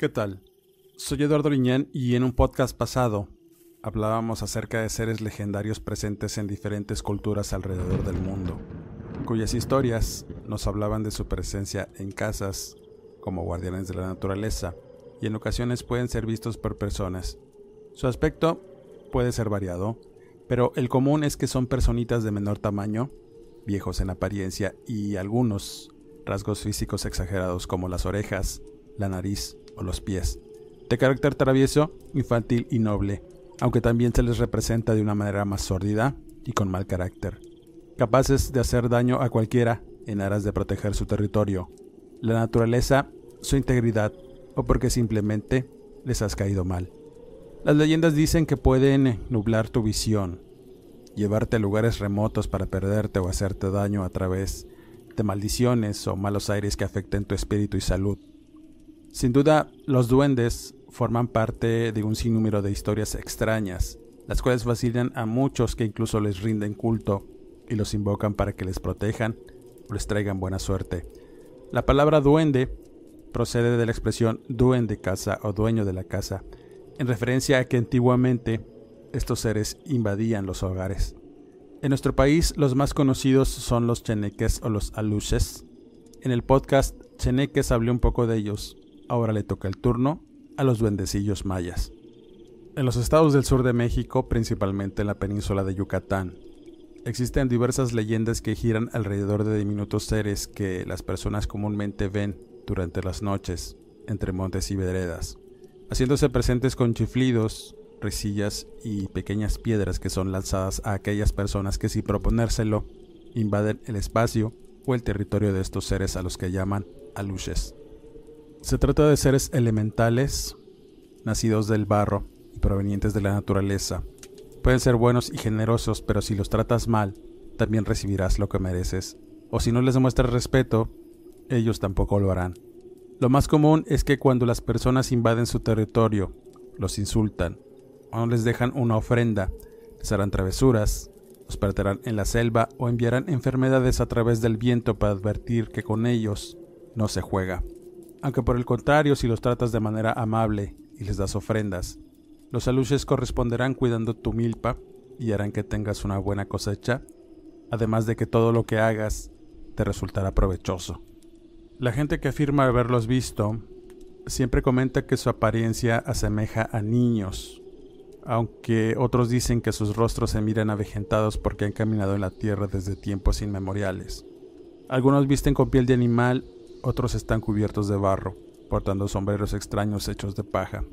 ¿Qué tal? Soy Eduardo Liñán y en un podcast pasado hablábamos acerca de seres legendarios presentes en diferentes culturas alrededor del mundo, cuyas historias nos hablaban de su presencia en casas como guardianes de la naturaleza y en ocasiones pueden ser vistos por personas. Su aspecto puede ser variado, pero el común es que son personitas de menor tamaño, viejos en apariencia y algunos rasgos físicos exagerados como las orejas, la nariz o los pies, de carácter travieso, infantil y noble, aunque también se les representa de una manera más sórdida y con mal carácter, capaces de hacer daño a cualquiera en aras de proteger su territorio, la naturaleza, su integridad o porque simplemente les has caído mal. Las leyendas dicen que pueden nublar tu visión, llevarte a lugares remotos para perderte o hacerte daño a través de maldiciones o malos aires que afecten tu espíritu y salud. Sin duda, los duendes forman parte de un sinnúmero de historias extrañas, las cuales vacilan a muchos que incluso les rinden culto y los invocan para que les protejan o les traigan buena suerte. La palabra duende procede de la expresión duende casa o dueño de la casa, en referencia a que antiguamente estos seres invadían los hogares. En nuestro país los más conocidos son los cheneques o los aluches. En el podcast Cheneques hablé un poco de ellos. Ahora le toca el turno a los duendecillos mayas. En los estados del sur de México, principalmente en la península de Yucatán, existen diversas leyendas que giran alrededor de diminutos seres que las personas comúnmente ven durante las noches entre montes y veredas, haciéndose presentes con chiflidos, risillas y pequeñas piedras que son lanzadas a aquellas personas que sin proponérselo invaden el espacio o el territorio de estos seres a los que llaman aluches. Se trata de seres elementales, nacidos del barro y provenientes de la naturaleza. Pueden ser buenos y generosos, pero si los tratas mal, también recibirás lo que mereces. O si no les demuestras respeto, ellos tampoco lo harán. Lo más común es que cuando las personas invaden su territorio, los insultan, o no les dejan una ofrenda, les harán travesuras, los perderán en la selva o enviarán enfermedades a través del viento para advertir que con ellos no se juega aunque por el contrario si los tratas de manera amable y les das ofrendas, los aluches corresponderán cuidando tu milpa y harán que tengas una buena cosecha, además de que todo lo que hagas te resultará provechoso. La gente que afirma haberlos visto siempre comenta que su apariencia asemeja a niños, aunque otros dicen que sus rostros se miran avejentados porque han caminado en la tierra desde tiempos inmemoriales. Algunos visten con piel de animal otros están cubiertos de barro, portando sombreros extraños hechos de paja.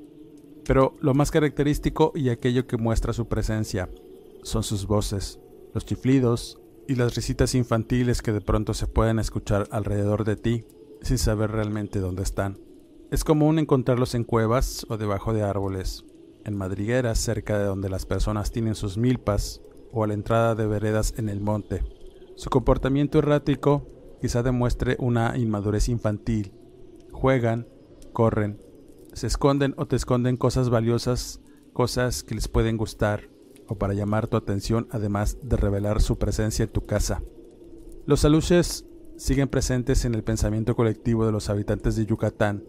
Pero lo más característico y aquello que muestra su presencia son sus voces, los chiflidos y las risitas infantiles que de pronto se pueden escuchar alrededor de ti sin saber realmente dónde están. Es común encontrarlos en cuevas o debajo de árboles, en madrigueras cerca de donde las personas tienen sus milpas o a la entrada de veredas en el monte. Su comportamiento errático quizá demuestre una inmadurez infantil. Juegan, corren, se esconden o te esconden cosas valiosas, cosas que les pueden gustar o para llamar tu atención además de revelar su presencia en tu casa. Los aluches siguen presentes en el pensamiento colectivo de los habitantes de Yucatán,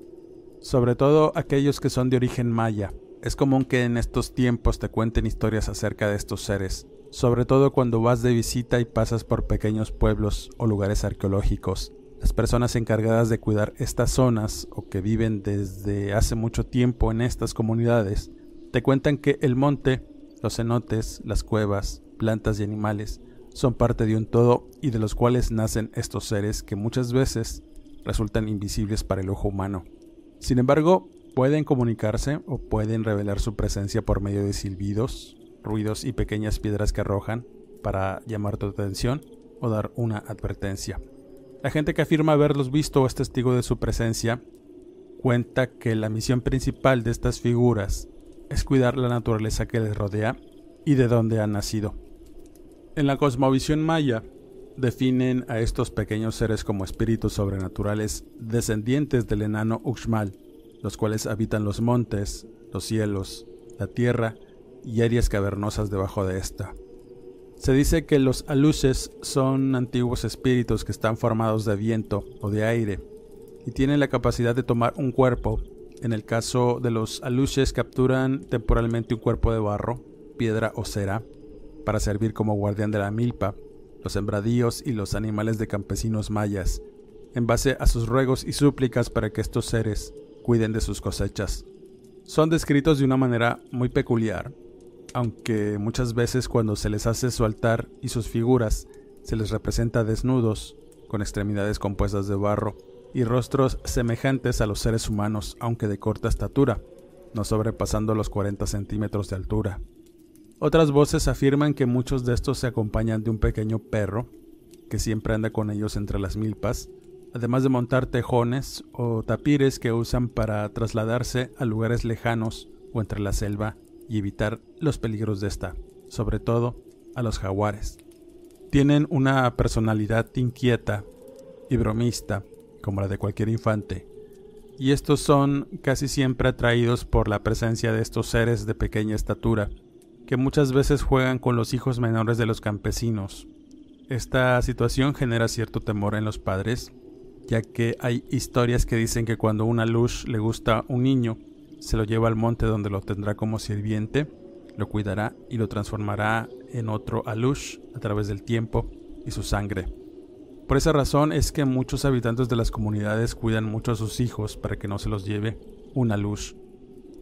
sobre todo aquellos que son de origen maya. Es común que en estos tiempos te cuenten historias acerca de estos seres, sobre todo cuando vas de visita y pasas por pequeños pueblos o lugares arqueológicos. Las personas encargadas de cuidar estas zonas o que viven desde hace mucho tiempo en estas comunidades te cuentan que el monte, los cenotes, las cuevas, plantas y animales son parte de un todo y de los cuales nacen estos seres que muchas veces resultan invisibles para el ojo humano. Sin embargo, pueden comunicarse o pueden revelar su presencia por medio de silbidos, ruidos y pequeñas piedras que arrojan para llamar tu atención o dar una advertencia. La gente que afirma haberlos visto o es testigo de su presencia cuenta que la misión principal de estas figuras es cuidar la naturaleza que les rodea y de dónde han nacido. En la cosmovisión maya, definen a estos pequeños seres como espíritus sobrenaturales descendientes del enano Uxmal, los cuales habitan los montes, los cielos, la tierra y áreas cavernosas debajo de esta. Se dice que los aluches son antiguos espíritus que están formados de viento o de aire y tienen la capacidad de tomar un cuerpo. En el caso de los aluches capturan temporalmente un cuerpo de barro, piedra o cera para servir como guardián de la milpa, los sembradíos y los animales de campesinos mayas, en base a sus ruegos y súplicas para que estos seres cuiden de sus cosechas. Son descritos de una manera muy peculiar, aunque muchas veces cuando se les hace su altar y sus figuras se les representa desnudos, con extremidades compuestas de barro y rostros semejantes a los seres humanos, aunque de corta estatura, no sobrepasando los 40 centímetros de altura. Otras voces afirman que muchos de estos se acompañan de un pequeño perro, que siempre anda con ellos entre las milpas, además de montar tejones o tapires que usan para trasladarse a lugares lejanos o entre la selva y evitar los peligros de esta, sobre todo a los jaguares. Tienen una personalidad inquieta y bromista, como la de cualquier infante, y estos son casi siempre atraídos por la presencia de estos seres de pequeña estatura, que muchas veces juegan con los hijos menores de los campesinos. Esta situación genera cierto temor en los padres, ya que hay historias que dicen que cuando una luz le gusta un niño, se lo lleva al monte donde lo tendrá como sirviente, lo cuidará y lo transformará en otro alush a través del tiempo y su sangre. Por esa razón es que muchos habitantes de las comunidades cuidan mucho a sus hijos para que no se los lleve un alush.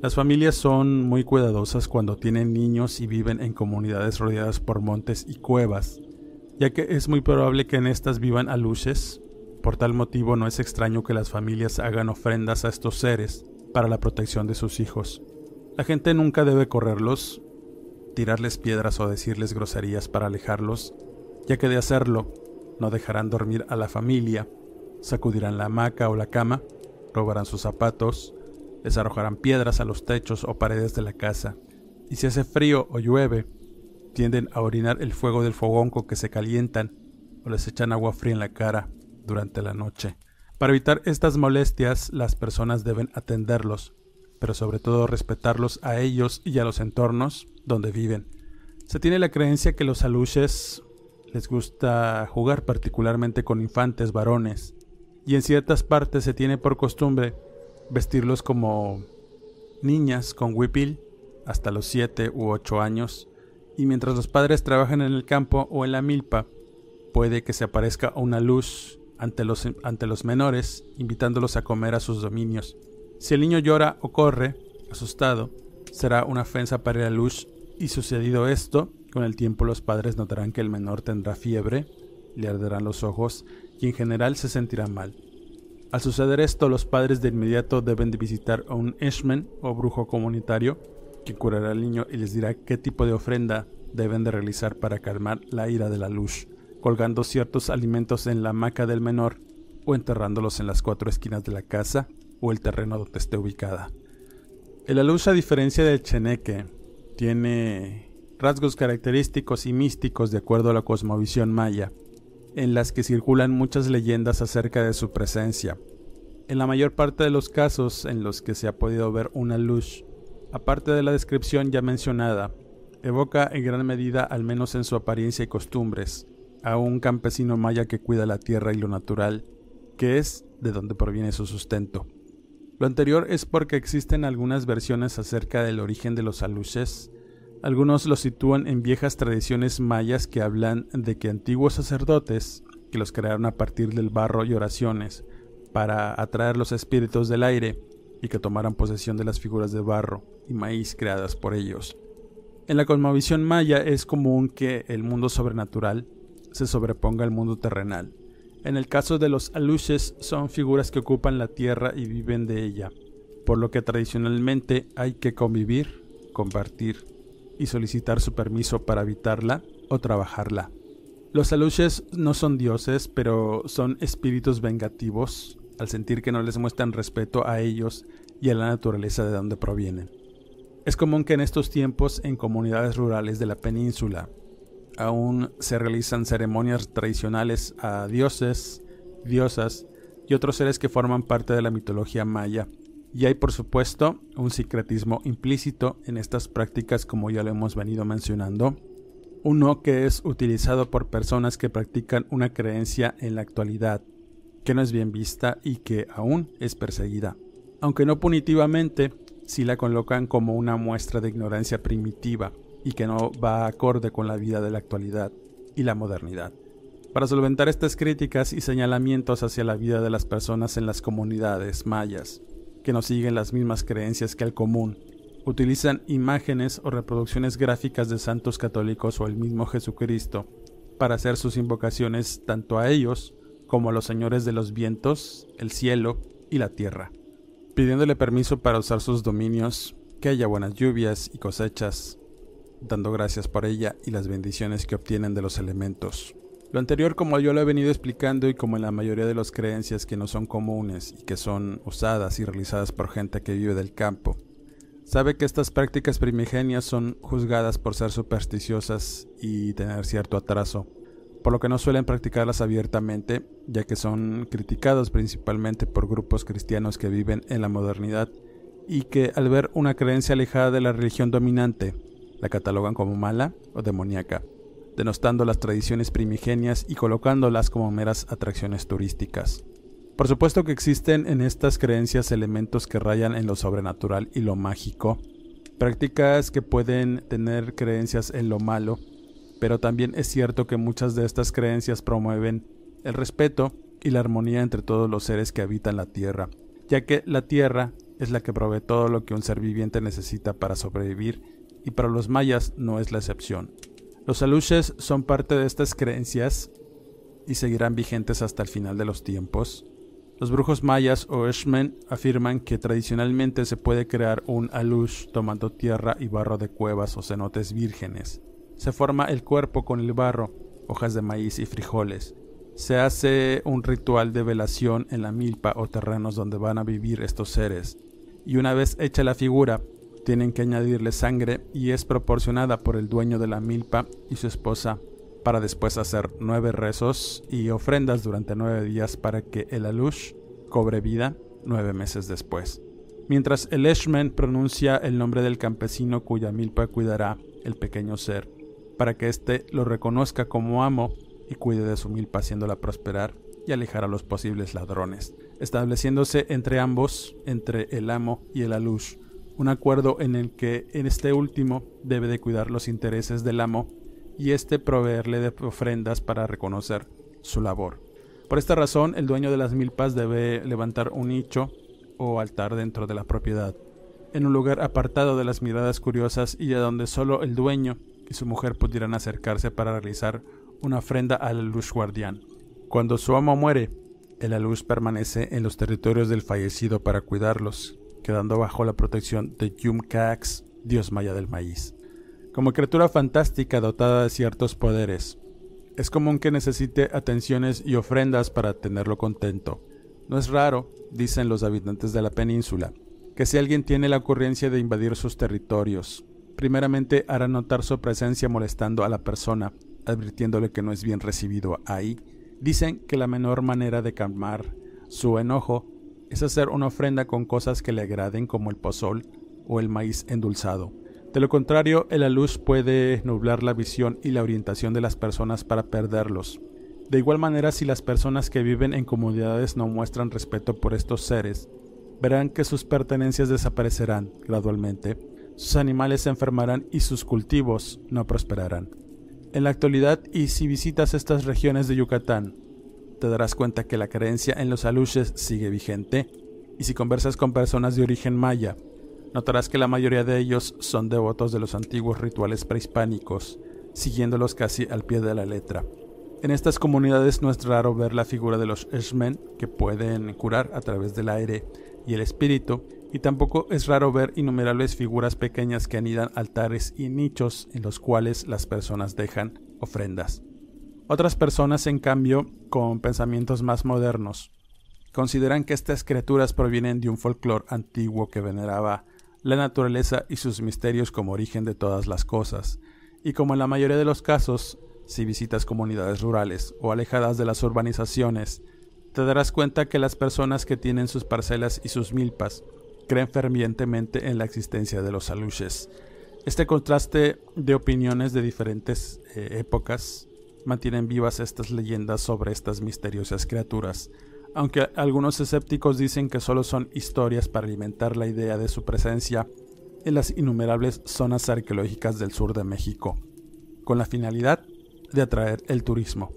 Las familias son muy cuidadosas cuando tienen niños y viven en comunidades rodeadas por montes y cuevas, ya que es muy probable que en estas vivan aluches. Por tal motivo no es extraño que las familias hagan ofrendas a estos seres para la protección de sus hijos. La gente nunca debe correrlos, tirarles piedras o decirles groserías para alejarlos, ya que de hacerlo no dejarán dormir a la familia, sacudirán la hamaca o la cama, robarán sus zapatos, les arrojarán piedras a los techos o paredes de la casa, y si hace frío o llueve, tienden a orinar el fuego del fogón con que se calientan o les echan agua fría en la cara durante la noche. Para evitar estas molestias, las personas deben atenderlos, pero sobre todo respetarlos a ellos y a los entornos donde viven. Se tiene la creencia que los aluches les gusta jugar particularmente con infantes varones, y en ciertas partes se tiene por costumbre vestirlos como niñas con huipil hasta los 7 u 8 años, y mientras los padres trabajan en el campo o en la milpa, puede que se aparezca una luz ante los, ante los menores, invitándolos a comer a sus dominios. Si el niño llora o corre, asustado, será una ofensa para la luz, y sucedido esto, con el tiempo los padres notarán que el menor tendrá fiebre, le arderán los ojos y en general se sentirá mal. Al suceder esto, los padres de inmediato deben de visitar a un Eshmen o brujo comunitario que curará al niño y les dirá qué tipo de ofrenda deben de realizar para calmar la ira de la luz, colgando ciertos alimentos en la hamaca del menor o enterrándolos en las cuatro esquinas de la casa o el terreno donde esté ubicada. El alush, a diferencia del cheneque, tiene rasgos característicos y místicos de acuerdo a la cosmovisión maya, en las que circulan muchas leyendas acerca de su presencia. En la mayor parte de los casos en los que se ha podido ver una luz, aparte de la descripción ya mencionada, evoca en gran medida, al menos en su apariencia y costumbres, a un campesino maya que cuida la tierra y lo natural, que es de donde proviene su sustento. Lo anterior es porque existen algunas versiones acerca del origen de los aluches, algunos los sitúan en viejas tradiciones mayas que hablan de que antiguos sacerdotes, que los crearon a partir del barro y oraciones, para atraer los espíritus del aire y que tomaran posesión de las figuras de barro, y maíz creadas por ellos. En la cosmovisión maya es común que el mundo sobrenatural se sobreponga al mundo terrenal. En el caso de los aluches son figuras que ocupan la tierra y viven de ella, por lo que tradicionalmente hay que convivir, compartir y solicitar su permiso para habitarla o trabajarla. Los aluches no son dioses, pero son espíritus vengativos al sentir que no les muestran respeto a ellos y a la naturaleza de donde provienen. Es común que en estos tiempos en comunidades rurales de la península aún se realizan ceremonias tradicionales a dioses, diosas y otros seres que forman parte de la mitología maya. Y hay por supuesto un secretismo implícito en estas prácticas como ya lo hemos venido mencionando. Uno que es utilizado por personas que practican una creencia en la actualidad, que no es bien vista y que aún es perseguida. Aunque no punitivamente, si la colocan como una muestra de ignorancia primitiva y que no va acorde con la vida de la actualidad y la modernidad. Para solventar estas críticas y señalamientos hacia la vida de las personas en las comunidades mayas, que no siguen las mismas creencias que el común, utilizan imágenes o reproducciones gráficas de santos católicos o el mismo Jesucristo para hacer sus invocaciones tanto a ellos como a los señores de los vientos, el cielo y la tierra pidiéndole permiso para usar sus dominios, que haya buenas lluvias y cosechas, dando gracias por ella y las bendiciones que obtienen de los elementos. Lo anterior como yo lo he venido explicando y como en la mayoría de las creencias que no son comunes y que son usadas y realizadas por gente que vive del campo, sabe que estas prácticas primigenias son juzgadas por ser supersticiosas y tener cierto atraso por lo que no suelen practicarlas abiertamente, ya que son criticados principalmente por grupos cristianos que viven en la modernidad y que al ver una creencia alejada de la religión dominante, la catalogan como mala o demoníaca, denostando las tradiciones primigenias y colocándolas como meras atracciones turísticas. Por supuesto que existen en estas creencias elementos que rayan en lo sobrenatural y lo mágico, prácticas que pueden tener creencias en lo malo pero también es cierto que muchas de estas creencias promueven el respeto y la armonía entre todos los seres que habitan la Tierra, ya que la Tierra es la que provee todo lo que un ser viviente necesita para sobrevivir y para los mayas no es la excepción. Los aluches son parte de estas creencias y seguirán vigentes hasta el final de los tiempos. Los brujos mayas o Eshmen afirman que tradicionalmente se puede crear un alush tomando tierra y barro de cuevas o cenotes vírgenes. Se forma el cuerpo con el barro, hojas de maíz y frijoles. Se hace un ritual de velación en la milpa o terrenos donde van a vivir estos seres. Y una vez hecha la figura, tienen que añadirle sangre y es proporcionada por el dueño de la milpa y su esposa para después hacer nueve rezos y ofrendas durante nueve días para que el alush cobre vida nueve meses después. Mientras el Eshmen pronuncia el nombre del campesino cuya milpa cuidará el pequeño ser, para que éste lo reconozca como amo y cuide de su milpa haciéndola prosperar y alejar a los posibles ladrones, estableciéndose entre ambos, entre el amo y el alush, un acuerdo en el que este último debe de cuidar los intereses del amo y éste proveerle de ofrendas para reconocer su labor. Por esta razón, el dueño de las milpas debe levantar un nicho o altar dentro de la propiedad, en un lugar apartado de las miradas curiosas y a donde solo el dueño y su mujer pudieran acercarse para realizar una ofrenda al luz guardián. Cuando su amo muere, el luz permanece en los territorios del fallecido para cuidarlos, quedando bajo la protección de Yum Cax, dios maya del maíz. Como criatura fantástica dotada de ciertos poderes, es común que necesite atenciones y ofrendas para tenerlo contento. No es raro, dicen los habitantes de la península, que si alguien tiene la ocurrencia de invadir sus territorios, primeramente hará notar su presencia molestando a la persona, advirtiéndole que no es bien recibido ahí. Dicen que la menor manera de calmar su enojo es hacer una ofrenda con cosas que le agraden como el pozol o el maíz endulzado. De lo contrario, el luz puede nublar la visión y la orientación de las personas para perderlos. De igual manera, si las personas que viven en comunidades no muestran respeto por estos seres, verán que sus pertenencias desaparecerán gradualmente sus animales se enfermarán y sus cultivos no prosperarán. En la actualidad, y si visitas estas regiones de Yucatán, te darás cuenta que la creencia en los aluches sigue vigente, y si conversas con personas de origen maya, Notarás que la mayoría de ellos son devotos de los antiguos rituales prehispánicos, siguiéndolos casi al pie de la letra. En estas comunidades no es raro ver la figura de los Eshmen, que pueden curar a través del aire y el espíritu, y tampoco es raro ver innumerables figuras pequeñas que anidan altares y nichos en los cuales las personas dejan ofrendas. Otras personas, en cambio, con pensamientos más modernos, consideran que estas criaturas provienen de un folclore antiguo que veneraba la naturaleza y sus misterios como origen de todas las cosas, y como en la mayoría de los casos, si visitas comunidades rurales o alejadas de las urbanizaciones, te darás cuenta que las personas que tienen sus parcelas y sus milpas creen fervientemente en la existencia de los aluches. Este contraste de opiniones de diferentes eh, épocas mantienen vivas estas leyendas sobre estas misteriosas criaturas, aunque algunos escépticos dicen que solo son historias para alimentar la idea de su presencia en las innumerables zonas arqueológicas del sur de México, con la finalidad de atraer el turismo.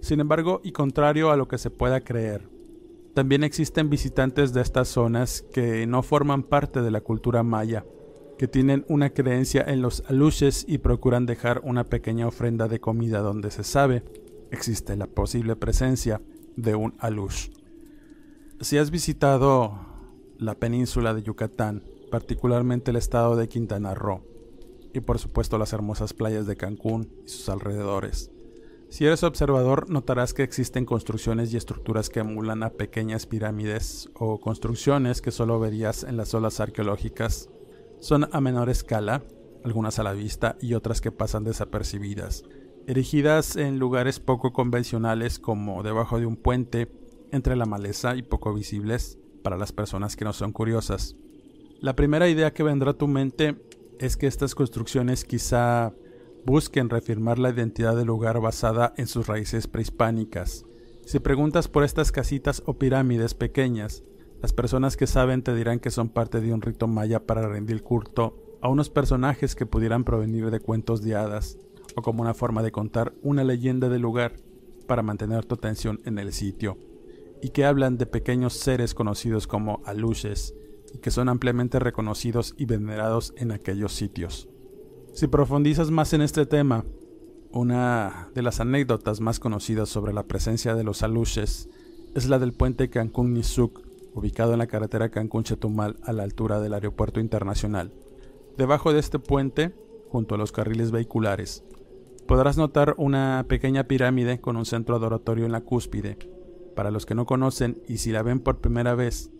Sin embargo, y contrario a lo que se pueda creer, también existen visitantes de estas zonas que no forman parte de la cultura maya, que tienen una creencia en los aluches y procuran dejar una pequeña ofrenda de comida donde se sabe existe la posible presencia de un alush. Si has visitado la península de Yucatán, particularmente el estado de Quintana Roo, y por supuesto las hermosas playas de Cancún y sus alrededores, si eres observador, notarás que existen construcciones y estructuras que emulan a pequeñas pirámides o construcciones que solo verías en las olas arqueológicas. Son a menor escala, algunas a la vista y otras que pasan desapercibidas, erigidas en lugares poco convencionales como debajo de un puente, entre la maleza y poco visibles para las personas que no son curiosas. La primera idea que vendrá a tu mente es que estas construcciones quizá busquen reafirmar la identidad del lugar basada en sus raíces prehispánicas. Si preguntas por estas casitas o pirámides pequeñas, las personas que saben te dirán que son parte de un rito maya para rendir culto a unos personajes que pudieran provenir de cuentos de hadas, o como una forma de contar una leyenda del lugar para mantener tu atención en el sitio, y que hablan de pequeños seres conocidos como aluches, y que son ampliamente reconocidos y venerados en aquellos sitios. Si profundizas más en este tema, una de las anécdotas más conocidas sobre la presencia de los aluches es la del puente Cancún-Nizuc, ubicado en la carretera Cancún-Chetumal a la altura del aeropuerto internacional. Debajo de este puente, junto a los carriles vehiculares, podrás notar una pequeña pirámide con un centro adoratorio en la cúspide. Para los que no conocen y si la ven por primera vez,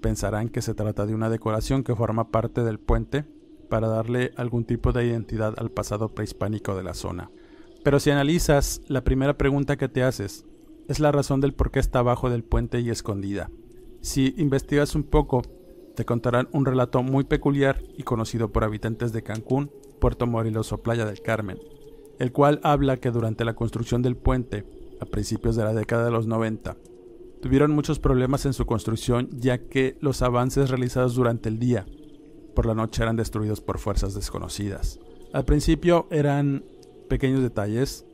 pensarán que se trata de una decoración que forma parte del puente para darle algún tipo de identidad al pasado prehispánico de la zona. Pero si analizas, la primera pregunta que te haces es la razón del por qué está abajo del puente y escondida. Si investigas un poco, te contarán un relato muy peculiar y conocido por habitantes de Cancún, Puerto Morelos o Playa del Carmen, el cual habla que durante la construcción del puente, a principios de la década de los 90, tuvieron muchos problemas en su construcción ya que los avances realizados durante el día por la noche eran destruidos por fuerzas desconocidas. Al principio eran pequeños detalles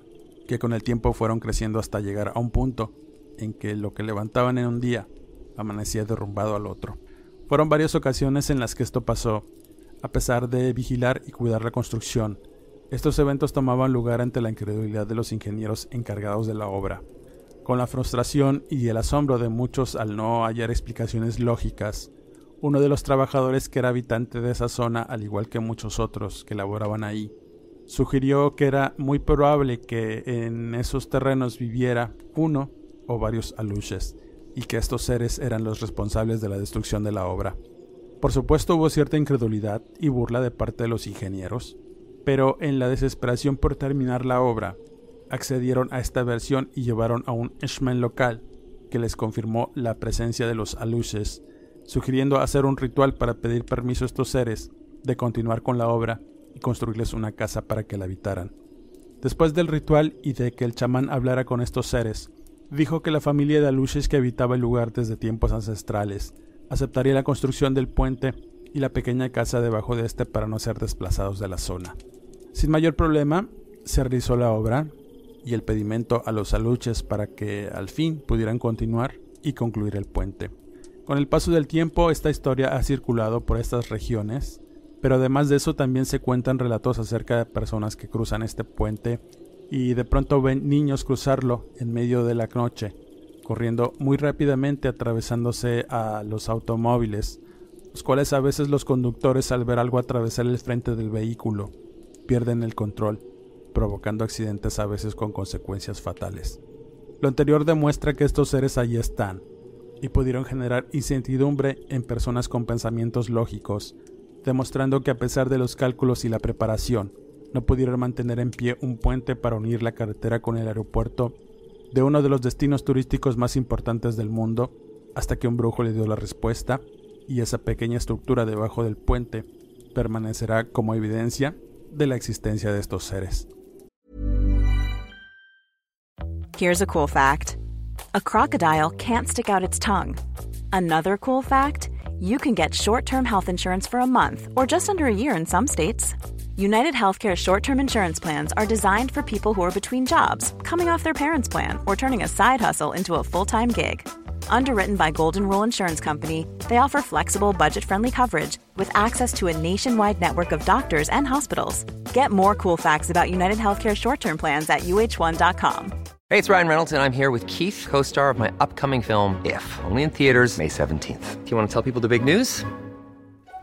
que con el tiempo fueron creciendo hasta llegar a un punto en que lo que levantaban en un día amanecía derrumbado al otro. Fueron varias ocasiones en las que esto pasó, a pesar de vigilar y cuidar la construcción. Estos eventos tomaban lugar ante la incredulidad de los ingenieros encargados de la obra, con la frustración y el asombro de muchos al no hallar explicaciones lógicas uno de los trabajadores que era habitante de esa zona, al igual que muchos otros que laboraban ahí, sugirió que era muy probable que en esos terrenos viviera uno o varios aluches, y que estos seres eran los responsables de la destrucción de la obra. Por supuesto hubo cierta incredulidad y burla de parte de los ingenieros, pero en la desesperación por terminar la obra, accedieron a esta versión y llevaron a un Eshmen local que les confirmó la presencia de los aluches sugiriendo hacer un ritual para pedir permiso a estos seres de continuar con la obra y construirles una casa para que la habitaran. Después del ritual y de que el chamán hablara con estos seres, dijo que la familia de Aluches que habitaba el lugar desde tiempos ancestrales aceptaría la construcción del puente y la pequeña casa debajo de este para no ser desplazados de la zona. Sin mayor problema, se realizó la obra y el pedimento a los aluches para que al fin pudieran continuar y concluir el puente. Con el paso del tiempo, esta historia ha circulado por estas regiones, pero además de eso también se cuentan relatos acerca de personas que cruzan este puente y de pronto ven niños cruzarlo en medio de la noche, corriendo muy rápidamente atravesándose a los automóviles, los cuales a veces los conductores al ver algo atravesar el frente del vehículo pierden el control, provocando accidentes a veces con consecuencias fatales. Lo anterior demuestra que estos seres allí están, y pudieron generar incertidumbre en personas con pensamientos lógicos, demostrando que a pesar de los cálculos y la preparación, no pudieron mantener en pie un puente para unir la carretera con el aeropuerto de uno de los destinos turísticos más importantes del mundo, hasta que un brujo le dio la respuesta, y esa pequeña estructura debajo del puente permanecerá como evidencia de la existencia de estos seres. Here's a cool fact. A crocodile can't stick out its tongue. Another cool fact, you can get short-term health insurance for a month or just under a year in some states. United Healthcare short-term insurance plans are designed for people who are between jobs, coming off their parents' plan, or turning a side hustle into a full-time gig. Underwritten by Golden Rule Insurance Company, they offer flexible, budget-friendly coverage with access to a nationwide network of doctors and hospitals. Get more cool facts about United Healthcare short-term plans at uh1.com. Hey, it's Ryan Reynolds, and I'm here with Keith, co-star of my upcoming film, If, only in theaters May 17th. Do you want to tell people the big news?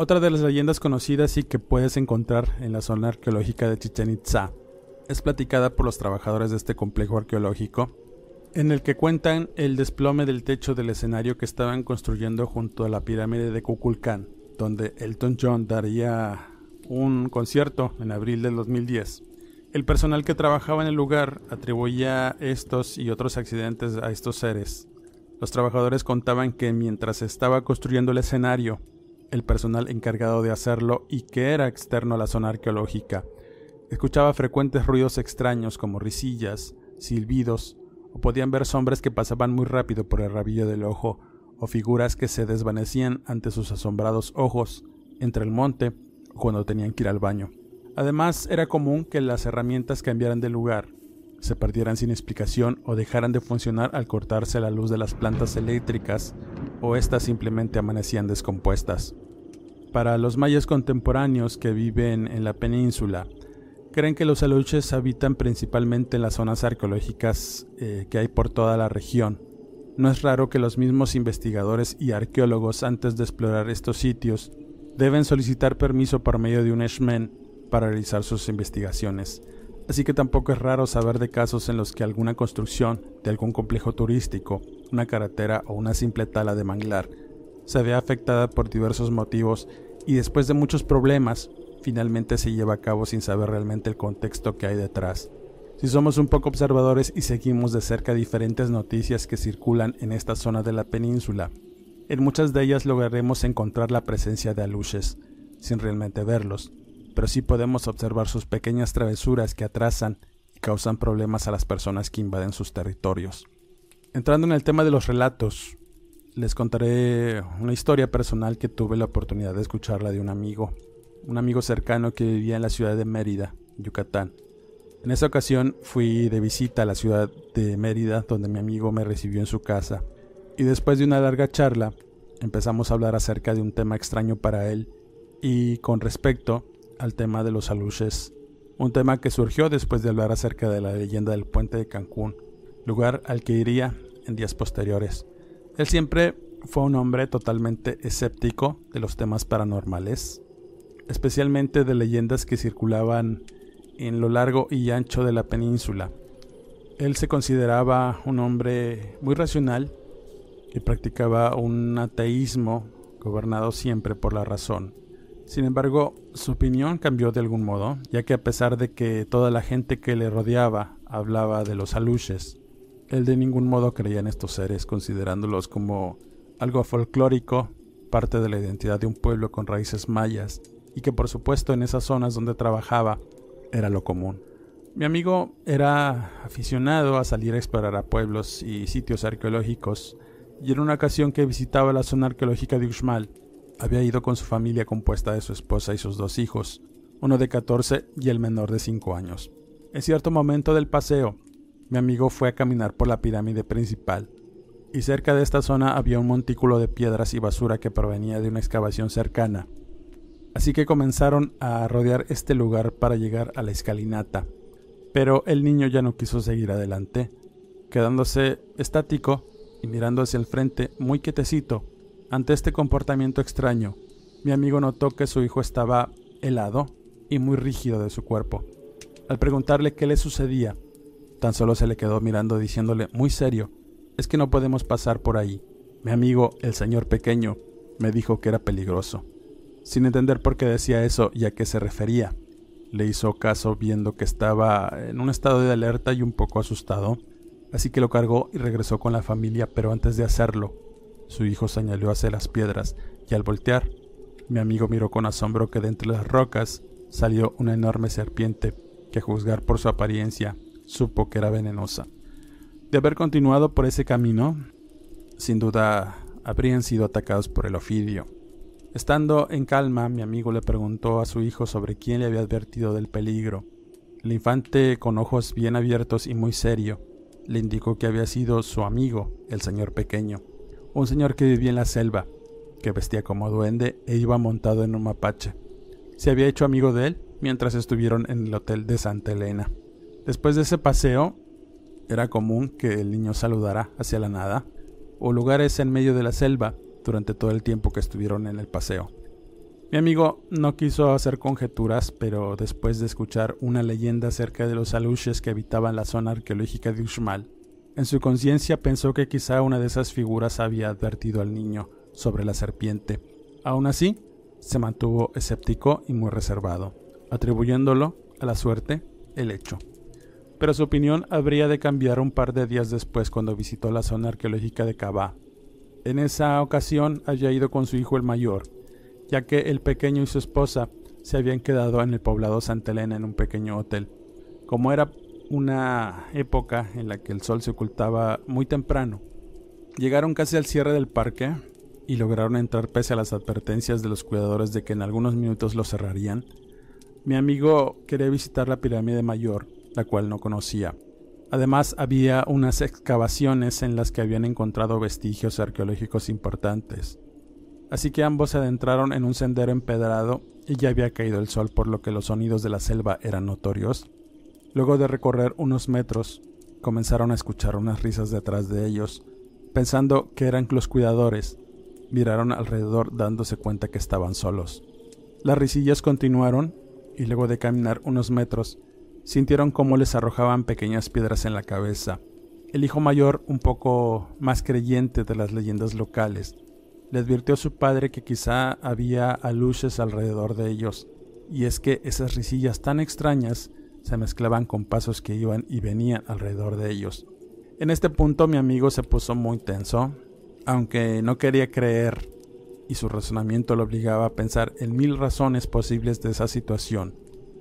Otra de las leyendas conocidas y que puedes encontrar en la zona arqueológica de Chichen Itza es platicada por los trabajadores de este complejo arqueológico, en el que cuentan el desplome del techo del escenario que estaban construyendo junto a la pirámide de Kukulcán, donde Elton John daría un concierto en abril del 2010. El personal que trabajaba en el lugar atribuía estos y otros accidentes a estos seres. Los trabajadores contaban que mientras estaba construyendo el escenario, el personal encargado de hacerlo y que era externo a la zona arqueológica. Escuchaba frecuentes ruidos extraños como risillas, silbidos, o podían ver sombras que pasaban muy rápido por el rabillo del ojo, o figuras que se desvanecían ante sus asombrados ojos, entre el monte, cuando tenían que ir al baño. Además, era común que las herramientas cambiaran de lugar, se perdieran sin explicación o dejaran de funcionar al cortarse la luz de las plantas eléctricas o éstas simplemente amanecían descompuestas. Para los mayas contemporáneos que viven en la península, creen que los aluches habitan principalmente en las zonas arqueológicas eh, que hay por toda la región. No es raro que los mismos investigadores y arqueólogos antes de explorar estos sitios deben solicitar permiso por medio de un eshmen para realizar sus investigaciones así que tampoco es raro saber de casos en los que alguna construcción de algún complejo turístico, una carretera o una simple tala de manglar se ve afectada por diversos motivos y después de muchos problemas, finalmente se lleva a cabo sin saber realmente el contexto que hay detrás. Si somos un poco observadores y seguimos de cerca diferentes noticias que circulan en esta zona de la península, en muchas de ellas lograremos encontrar la presencia de aluches, sin realmente verlos, pero sí podemos observar sus pequeñas travesuras que atrasan y causan problemas a las personas que invaden sus territorios. Entrando en el tema de los relatos, les contaré una historia personal que tuve la oportunidad de escucharla de un amigo, un amigo cercano que vivía en la ciudad de Mérida, Yucatán. En esa ocasión fui de visita a la ciudad de Mérida, donde mi amigo me recibió en su casa, y después de una larga charla empezamos a hablar acerca de un tema extraño para él y con respecto al tema de los aluches, un tema que surgió después de hablar acerca de la leyenda del puente de Cancún, lugar al que iría en días posteriores. Él siempre fue un hombre totalmente escéptico de los temas paranormales, especialmente de leyendas que circulaban en lo largo y ancho de la península. Él se consideraba un hombre muy racional y practicaba un ateísmo gobernado siempre por la razón. Sin embargo, su opinión cambió de algún modo, ya que a pesar de que toda la gente que le rodeaba hablaba de los aluches, él de ningún modo creía en estos seres, considerándolos como algo folclórico, parte de la identidad de un pueblo con raíces mayas, y que por supuesto en esas zonas donde trabajaba era lo común. Mi amigo era aficionado a salir a explorar a pueblos y sitios arqueológicos, y en una ocasión que visitaba la zona arqueológica de Uxmal, había ido con su familia compuesta de su esposa y sus dos hijos, uno de 14 y el menor de 5 años. En cierto momento del paseo, mi amigo fue a caminar por la pirámide principal, y cerca de esta zona había un montículo de piedras y basura que provenía de una excavación cercana. Así que comenzaron a rodear este lugar para llegar a la escalinata, pero el niño ya no quiso seguir adelante, quedándose estático y mirando hacia el frente muy quietecito. Ante este comportamiento extraño, mi amigo notó que su hijo estaba helado y muy rígido de su cuerpo. Al preguntarle qué le sucedía, tan solo se le quedó mirando diciéndole muy serio, es que no podemos pasar por ahí. Mi amigo, el señor pequeño, me dijo que era peligroso. Sin entender por qué decía eso y a qué se refería, le hizo caso viendo que estaba en un estado de alerta y un poco asustado, así que lo cargó y regresó con la familia, pero antes de hacerlo, su hijo señaló hacia las piedras y al voltear, mi amigo miró con asombro que de entre las rocas salió una enorme serpiente que a juzgar por su apariencia supo que era venenosa. De haber continuado por ese camino, sin duda habrían sido atacados por el ofidio. Estando en calma, mi amigo le preguntó a su hijo sobre quién le había advertido del peligro. El infante, con ojos bien abiertos y muy serio, le indicó que había sido su amigo, el señor pequeño, un señor que vivía en la selva, que vestía como duende e iba montado en un mapache. Se había hecho amigo de él mientras estuvieron en el hotel de Santa Elena. Después de ese paseo, era común que el niño saludara hacia la nada, o lugares en medio de la selva, durante todo el tiempo que estuvieron en el paseo. Mi amigo no quiso hacer conjeturas, pero después de escuchar una leyenda acerca de los aluches que habitaban la zona arqueológica de Uxmal, en su conciencia pensó que quizá una de esas figuras había advertido al niño sobre la serpiente. Aún así, se mantuvo escéptico y muy reservado, atribuyéndolo a la suerte el hecho. Pero su opinión habría de cambiar un par de días después cuando visitó la zona arqueológica de Cabá, en esa ocasión había ido con su hijo el mayor, ya que el pequeño y su esposa se habían quedado en el poblado Santa Elena en un pequeño hotel. Como era una época en la que el sol se ocultaba muy temprano, llegaron casi al cierre del parque y lograron entrar pese a las advertencias de los cuidadores de que en algunos minutos lo cerrarían. Mi amigo quería visitar la pirámide mayor, la cual no conocía. Además, había unas excavaciones en las que habían encontrado vestigios arqueológicos importantes. Así que ambos se adentraron en un sendero empedrado y ya había caído el sol por lo que los sonidos de la selva eran notorios. Luego de recorrer unos metros, comenzaron a escuchar unas risas detrás de ellos. Pensando que eran los cuidadores, miraron alrededor dándose cuenta que estaban solos. Las risillas continuaron y luego de caminar unos metros sintieron cómo les arrojaban pequeñas piedras en la cabeza. El hijo mayor, un poco más creyente de las leyendas locales, le advirtió a su padre que quizá había aluches alrededor de ellos, y es que esas risillas tan extrañas se mezclaban con pasos que iban y venían alrededor de ellos. En este punto mi amigo se puso muy tenso, aunque no quería creer, y su razonamiento lo obligaba a pensar en mil razones posibles de esa situación.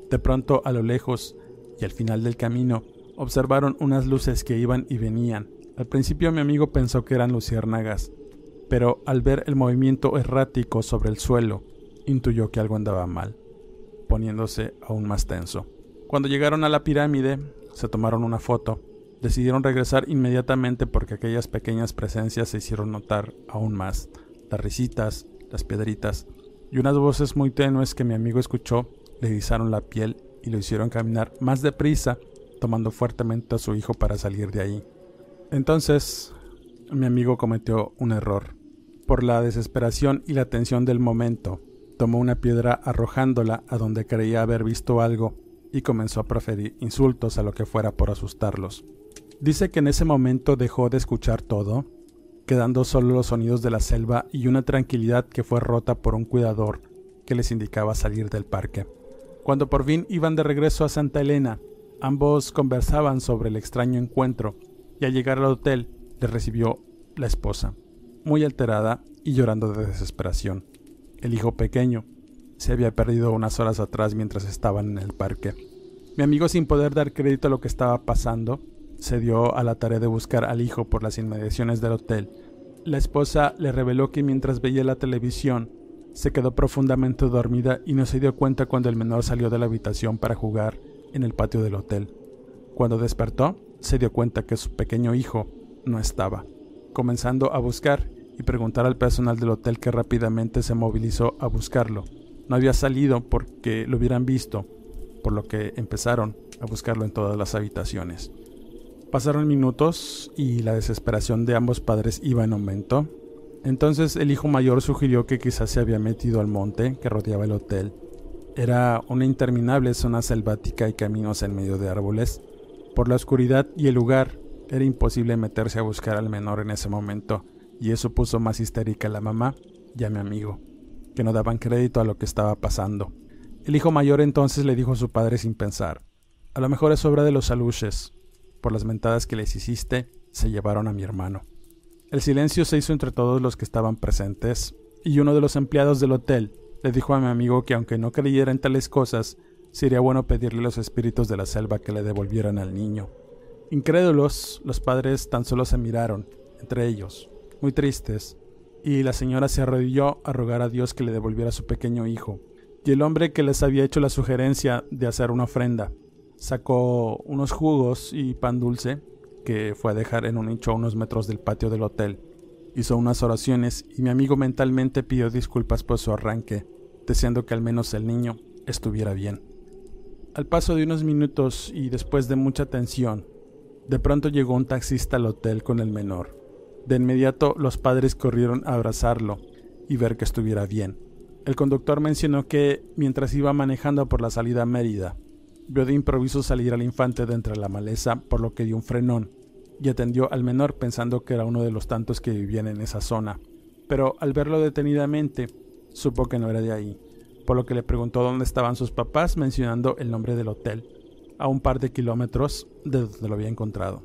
De pronto, a lo lejos, y al final del camino observaron unas luces que iban y venían. Al principio mi amigo pensó que eran luciérnagas, pero al ver el movimiento errático sobre el suelo, intuyó que algo andaba mal, poniéndose aún más tenso. Cuando llegaron a la pirámide, se tomaron una foto. Decidieron regresar inmediatamente porque aquellas pequeñas presencias se hicieron notar aún más. Las risitas, las piedritas y unas voces muy tenues que mi amigo escuchó le erizaron la piel y lo hicieron caminar más deprisa, tomando fuertemente a su hijo para salir de ahí. Entonces, mi amigo cometió un error. Por la desesperación y la tensión del momento, tomó una piedra arrojándola a donde creía haber visto algo y comenzó a proferir insultos a lo que fuera por asustarlos. Dice que en ese momento dejó de escuchar todo, quedando solo los sonidos de la selva y una tranquilidad que fue rota por un cuidador que les indicaba salir del parque. Cuando por fin iban de regreso a Santa Elena, ambos conversaban sobre el extraño encuentro y al llegar al hotel les recibió la esposa, muy alterada y llorando de desesperación. El hijo pequeño se había perdido unas horas atrás mientras estaban en el parque. Mi amigo, sin poder dar crédito a lo que estaba pasando, se dio a la tarea de buscar al hijo por las inmediaciones del hotel. La esposa le reveló que mientras veía la televisión, se quedó profundamente dormida y no se dio cuenta cuando el menor salió de la habitación para jugar en el patio del hotel. Cuando despertó, se dio cuenta que su pequeño hijo no estaba, comenzando a buscar y preguntar al personal del hotel que rápidamente se movilizó a buscarlo. No había salido porque lo hubieran visto, por lo que empezaron a buscarlo en todas las habitaciones. Pasaron minutos y la desesperación de ambos padres iba en aumento. Entonces el hijo mayor sugirió que quizás se había metido al monte que rodeaba el hotel. Era una interminable zona selvática y caminos en medio de árboles. Por la oscuridad y el lugar, era imposible meterse a buscar al menor en ese momento, y eso puso más histérica a la mamá y a mi amigo, que no daban crédito a lo que estaba pasando. El hijo mayor entonces le dijo a su padre sin pensar, a lo mejor es obra de los aluches, por las mentadas que les hiciste, se llevaron a mi hermano. El silencio se hizo entre todos los que estaban presentes, y uno de los empleados del hotel le dijo a mi amigo que aunque no creyera en tales cosas, sería bueno pedirle a los espíritus de la selva que le devolvieran al niño. Incrédulos, los padres tan solo se miraron, entre ellos, muy tristes, y la señora se arrodilló a rogar a Dios que le devolviera su pequeño hijo. Y el hombre que les había hecho la sugerencia de hacer una ofrenda sacó unos jugos y pan dulce que fue a dejar en un nicho a unos metros del patio del hotel. Hizo unas oraciones y mi amigo mentalmente pidió disculpas por su arranque, deseando que al menos el niño estuviera bien. Al paso de unos minutos y después de mucha tensión, de pronto llegó un taxista al hotel con el menor. De inmediato los padres corrieron a abrazarlo y ver que estuviera bien. El conductor mencionó que, mientras iba manejando por la salida a Mérida, vio de improviso salir al infante de entre la maleza, por lo que dio un frenón y atendió al menor pensando que era uno de los tantos que vivían en esa zona. Pero al verlo detenidamente, supo que no era de ahí, por lo que le preguntó dónde estaban sus papás mencionando el nombre del hotel, a un par de kilómetros de donde lo había encontrado.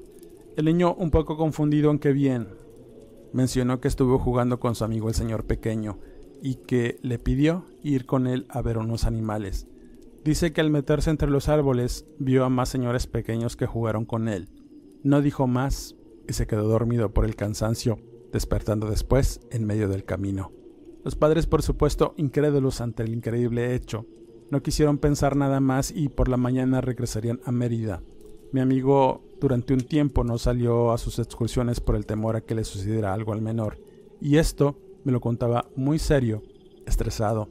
El niño, un poco confundido en qué bien, mencionó que estuvo jugando con su amigo el señor pequeño y que le pidió ir con él a ver unos animales. Dice que al meterse entre los árboles vio a más señores pequeños que jugaron con él, no dijo más y se quedó dormido por el cansancio, despertando después en medio del camino. Los padres, por supuesto, incrédulos ante el increíble hecho, no quisieron pensar nada más y por la mañana regresarían a Mérida. Mi amigo durante un tiempo no salió a sus excursiones por el temor a que le sucediera algo al menor, y esto me lo contaba muy serio, estresado.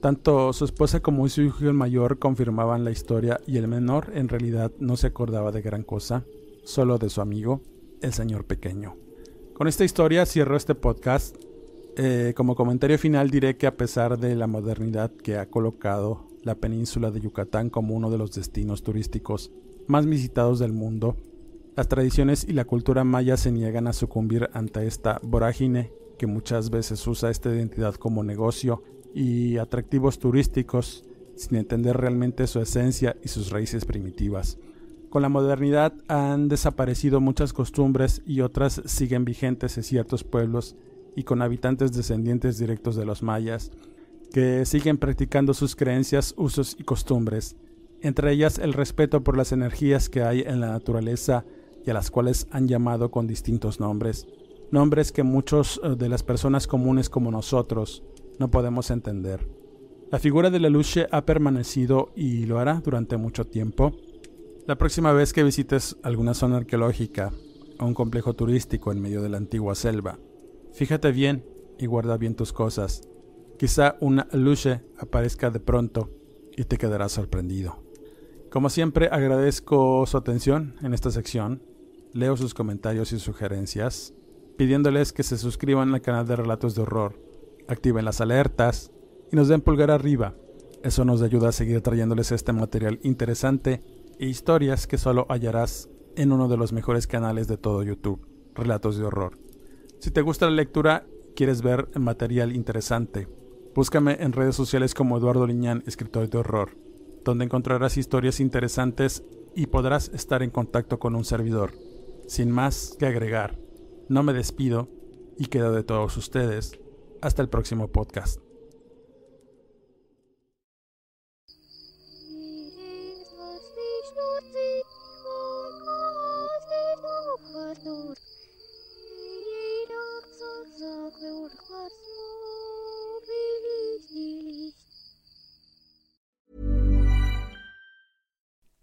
Tanto su esposa como su hijo el mayor confirmaban la historia y el menor en realidad no se acordaba de gran cosa solo de su amigo, el señor pequeño. Con esta historia cierro este podcast. Eh, como comentario final diré que a pesar de la modernidad que ha colocado la península de Yucatán como uno de los destinos turísticos más visitados del mundo, las tradiciones y la cultura maya se niegan a sucumbir ante esta vorágine que muchas veces usa esta identidad como negocio y atractivos turísticos sin entender realmente su esencia y sus raíces primitivas. Con la modernidad han desaparecido muchas costumbres y otras siguen vigentes en ciertos pueblos y con habitantes descendientes directos de los mayas, que siguen practicando sus creencias, usos y costumbres, entre ellas el respeto por las energías que hay en la naturaleza y a las cuales han llamado con distintos nombres, nombres que muchos eh, de las personas comunes como nosotros no podemos entender. La figura de la Luche ha permanecido y lo hará durante mucho tiempo, la próxima vez que visites alguna zona arqueológica o un complejo turístico en medio de la antigua selva, fíjate bien y guarda bien tus cosas. Quizá una luche aparezca de pronto y te quedarás sorprendido. Como siempre agradezco su atención en esta sección. Leo sus comentarios y sugerencias, pidiéndoles que se suscriban al canal de Relatos de Horror, activen las alertas y nos den pulgar arriba. Eso nos ayuda a seguir trayéndoles este material interesante e historias que solo hallarás en uno de los mejores canales de todo YouTube, Relatos de Horror. Si te gusta la lectura, quieres ver material interesante, búscame en redes sociales como Eduardo Liñán, escritor de horror, donde encontrarás historias interesantes y podrás estar en contacto con un servidor. Sin más que agregar, no me despido y quedo de todos ustedes. Hasta el próximo podcast.